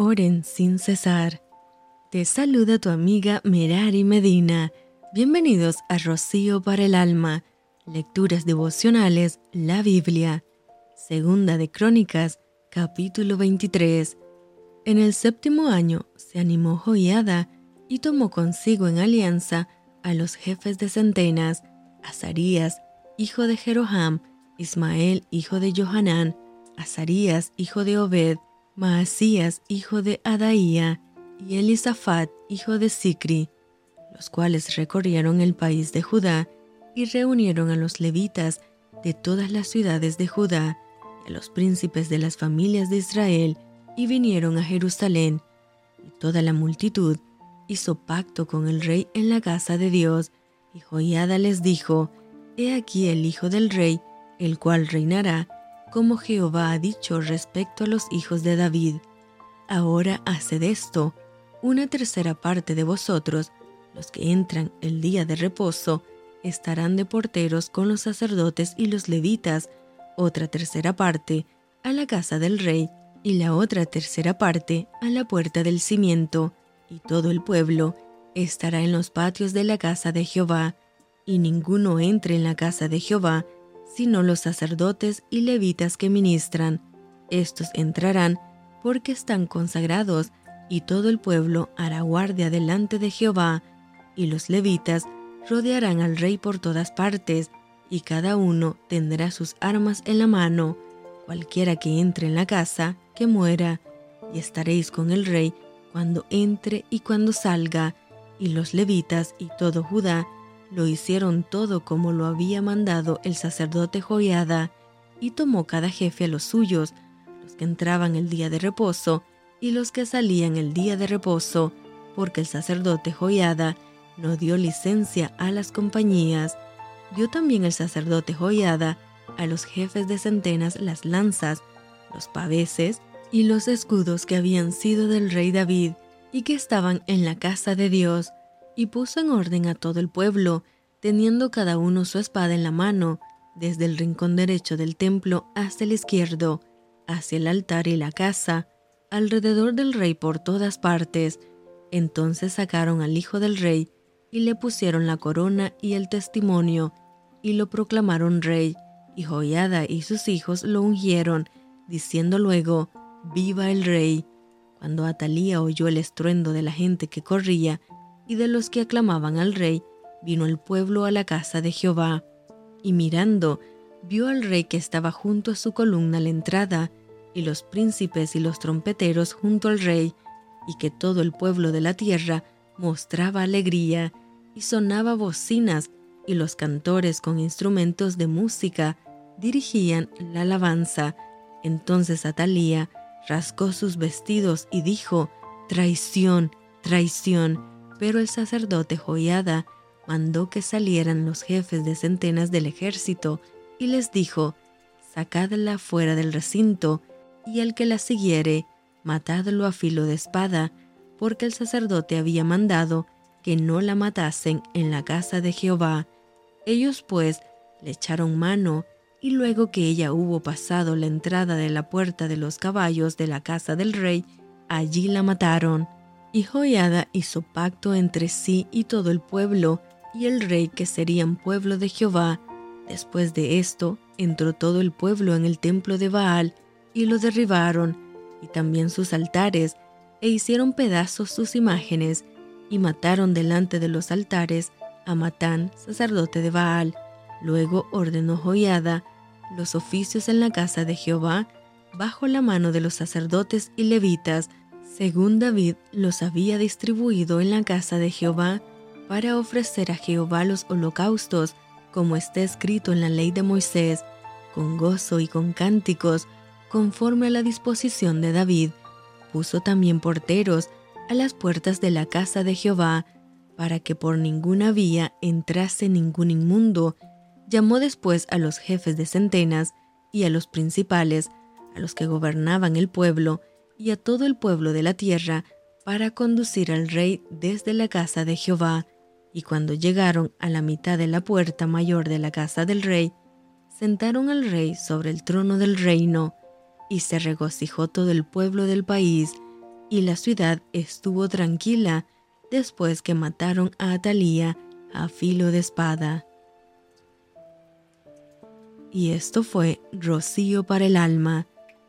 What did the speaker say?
Oren sin cesar. Te saluda tu amiga Merari Medina. Bienvenidos a Rocío para el Alma. Lecturas devocionales, la Biblia. Segunda de Crónicas, capítulo 23. En el séptimo año se animó Joiada y tomó consigo en alianza a los jefes de centenas, Azarías, hijo de Jeroham, Ismael, hijo de Johanán, Azarías, hijo de Obed, Maasías, hijo de Adaía, y Elisafat, hijo de Sicri, los cuales recorrieron el país de Judá y reunieron a los levitas de todas las ciudades de Judá y a los príncipes de las familias de Israel y vinieron a Jerusalén. Y toda la multitud hizo pacto con el rey en la casa de Dios, y Joiada les dijo, He aquí el hijo del rey, el cual reinará como Jehová ha dicho respecto a los hijos de David. Ahora haced esto, una tercera parte de vosotros, los que entran el día de reposo, estarán de porteros con los sacerdotes y los levitas, otra tercera parte a la casa del rey, y la otra tercera parte a la puerta del cimiento, y todo el pueblo estará en los patios de la casa de Jehová, y ninguno entre en la casa de Jehová, sino los sacerdotes y levitas que ministran. Estos entrarán porque están consagrados, y todo el pueblo hará guardia delante de Jehová, y los levitas rodearán al rey por todas partes, y cada uno tendrá sus armas en la mano. Cualquiera que entre en la casa, que muera, y estaréis con el rey cuando entre y cuando salga, y los levitas y todo Judá lo hicieron todo como lo había mandado el sacerdote Joiada, y tomó cada jefe a los suyos, los que entraban el día de reposo y los que salían el día de reposo, porque el sacerdote Joiada no dio licencia a las compañías. Dio también el sacerdote Joiada a los jefes de centenas las lanzas, los paveses y los escudos que habían sido del rey David y que estaban en la casa de Dios, y puso en orden a todo el pueblo, teniendo cada uno su espada en la mano, desde el rincón derecho del templo hasta el izquierdo, hacia el altar y la casa, alrededor del rey por todas partes. Entonces sacaron al hijo del rey, y le pusieron la corona y el testimonio, y lo proclamaron rey, y Joiada y sus hijos lo ungieron, diciendo luego, Viva el rey. Cuando Atalía oyó el estruendo de la gente que corría, y de los que aclamaban al rey, vino el pueblo a la casa de Jehová, y mirando, vio al rey que estaba junto a su columna a la entrada, y los príncipes y los trompeteros junto al rey, y que todo el pueblo de la tierra mostraba alegría, y sonaba bocinas, y los cantores con instrumentos de música dirigían la alabanza. Entonces Atalía rascó sus vestidos y dijo, Traición, traición pero el sacerdote Joiada mandó que salieran los jefes de centenas del ejército y les dijo, Sacadla fuera del recinto, y al que la siguiere, matadlo a filo de espada, porque el sacerdote había mandado que no la matasen en la casa de Jehová. Ellos pues le echaron mano, y luego que ella hubo pasado la entrada de la puerta de los caballos de la casa del rey, allí la mataron. Y Joiada hizo pacto entre sí y todo el pueblo y el rey que serían pueblo de Jehová. Después de esto, entró todo el pueblo en el templo de Baal y lo derribaron, y también sus altares, e hicieron pedazos sus imágenes, y mataron delante de los altares a Matán, sacerdote de Baal. Luego ordenó Joiada los oficios en la casa de Jehová, bajo la mano de los sacerdotes y levitas, según David los había distribuido en la casa de Jehová para ofrecer a Jehová los holocaustos, como está escrito en la ley de Moisés, con gozo y con cánticos, conforme a la disposición de David. Puso también porteros a las puertas de la casa de Jehová, para que por ninguna vía entrase ningún inmundo. Llamó después a los jefes de centenas y a los principales, a los que gobernaban el pueblo, y a todo el pueblo de la tierra para conducir al rey desde la casa de Jehová. Y cuando llegaron a la mitad de la puerta mayor de la casa del rey, sentaron al rey sobre el trono del reino, y se regocijó todo el pueblo del país, y la ciudad estuvo tranquila después que mataron a Atalía a filo de espada. Y esto fue Rocío para el alma.